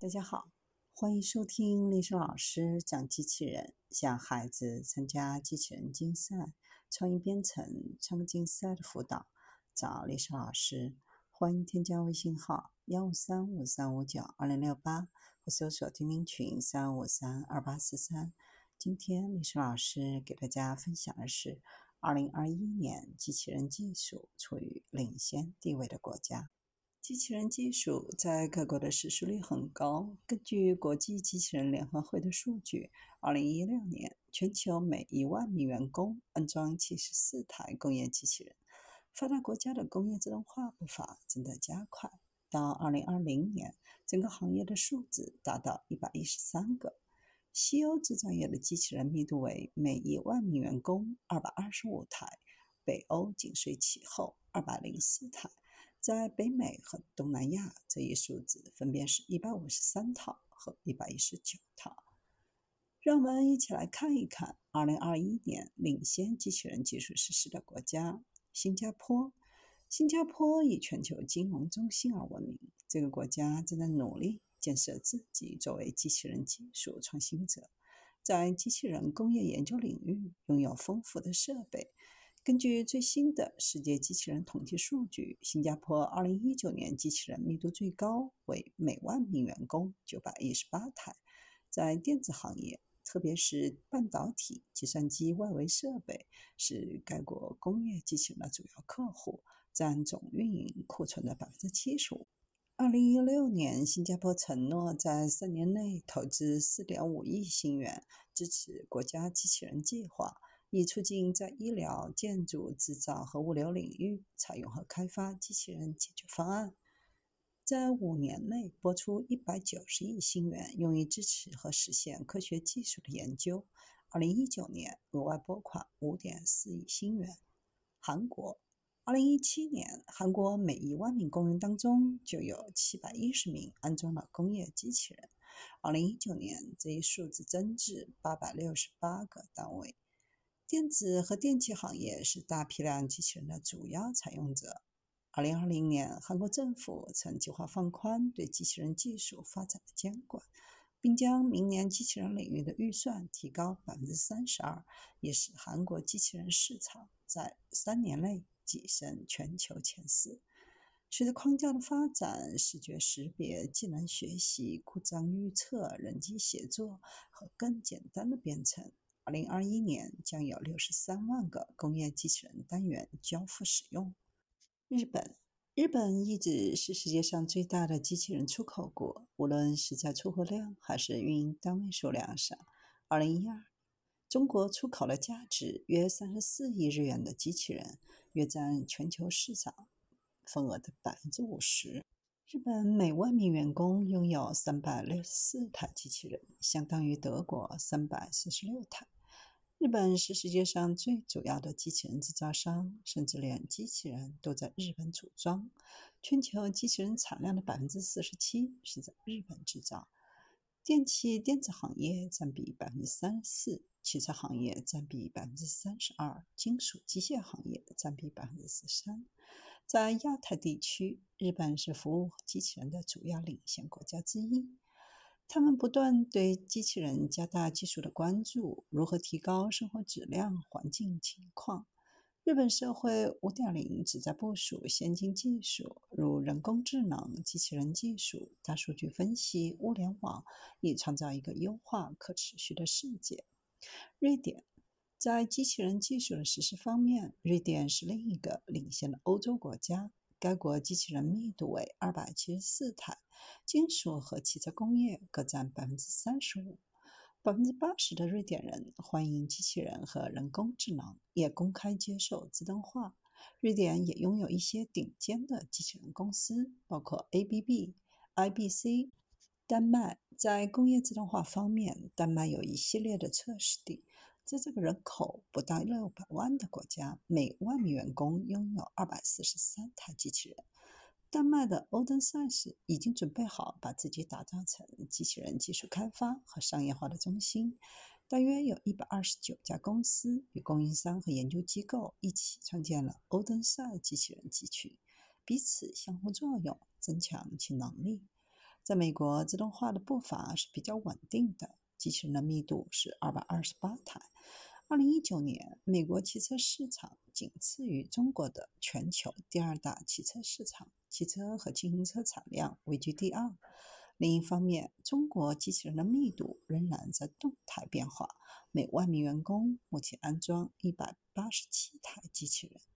大家好，欢迎收听历史老师讲机器人，向孩子参加机器人竞赛、创意编程、创客竞赛的辅导，找历史老师。欢迎添加微信号幺五三五三五九二零六八，或搜索钉钉群三五三二八四三。今天历史老师给大家分享的是，二零二一年机器人技术处于领先地位的国家。机器人技术在各国的实施率很高。根据国际机器人联合会的数据，2016年全球每一万名员工安装74台工业机器人。发达国家的工业自动化步伐正在加快，到2020年，整个行业的数字达到113个。西欧制造业的机器人密度为每一万名员工225台，北欧紧随其后204台。在北美和东南亚，这一数字分别是一百五十三套和一百一十九套。让我们一起来看一看二零二一年领先机器人技术实施的国家——新加坡。新加坡以全球金融中心而闻名，这个国家正在努力建设自己作为机器人技术创新者，在机器人工业研究领域拥有丰富的设备。根据最新的世界机器人统计数据，新加坡2019年机器人密度最高为每万名员工918台。在电子行业，特别是半导体、计算机外围设备，是该国工业机器人的主要客户，占总运营库存的75%。2016年，新加坡承诺在三年内投资4.5亿新元，支持国家机器人计划。以促进在医疗、建筑、制造和物流领域采用和开发机器人解决方案，在五年内拨出一百九十亿新元，用于支持和实现科学技术的研究。二零一九年额外拨款五点四亿新元。韩国，二零一七年，韩国每一万名工人当中就有七百一十名安装了工业机器人。二零一九年，这一数字增至八百六十八个单位。电子和电器行业是大批量机器人的主要采用者。2020年，韩国政府曾计划放宽对机器人技术发展的监管，并将明年机器人领域的预算提高百分之三十二，也使韩国机器人市场在三年内跻身全球前四。随着框架的发展，视觉识别、技能学习、故障预测、人机协作和更简单的编程。二零二一年将有六十三万个工业机器人单元交付使用。日本，日本一直是世界上最大的机器人出口国，无论是在出货量还是运营单位数量上。二零一二，中国出口了价值约三十四亿日元的机器人，约占全球市场份额的百分之五十。日本每万名员工拥有三百六十四台机器人，相当于德国三百四十六台。日本是世界上最主要的机器人制造商，甚至连机器人都在日本组装。全球机器人产量的百分之四十七是在日本制造。电器电子行业占比百分之三十四，汽车行业占比百分之三十二，金属机械行业占比百分之十三。在亚太地区，日本是服务机器人的主要领先国家之一。他们不断对机器人加大技术的关注，如何提高生活质量、环境情况。日本社会5.0旨在部署先进技术，如人工智能、机器人技术、大数据分析、物联网，以创造一个优化、可持续的世界。瑞典在机器人技术的实施方面，瑞典是另一个领先的欧洲国家。该国机器人密度为二百七十四台，金属和汽车工业各占百分之三十五。百分之八十的瑞典人欢迎机器人和人工智能，也公开接受自动化。瑞典也拥有一些顶尖的机器人公司，包括 ABB、IBC。丹麦在工业自动化方面，丹麦有一系列的测试地。在这个人口不到六百万的国家，每万名员工拥有二百四十三台机器人。丹麦的欧登赛斯已经准备好把自己打造成机器人技术开发和商业化的中心。大约有一百二十九家公司与供应商和研究机构一起创建了欧登赛机器人集群，彼此相互作用，增强其能力。在美国，自动化的步伐是比较稳定的，机器人的密度是二百二十八台。二零一九年，美国汽车市场仅次于中国的全球第二大汽车市场，汽车和轻型车产量位居第二。另一方面，中国机器人的密度仍然在动态变化，每万名员工目前安装一百八十七台机器人。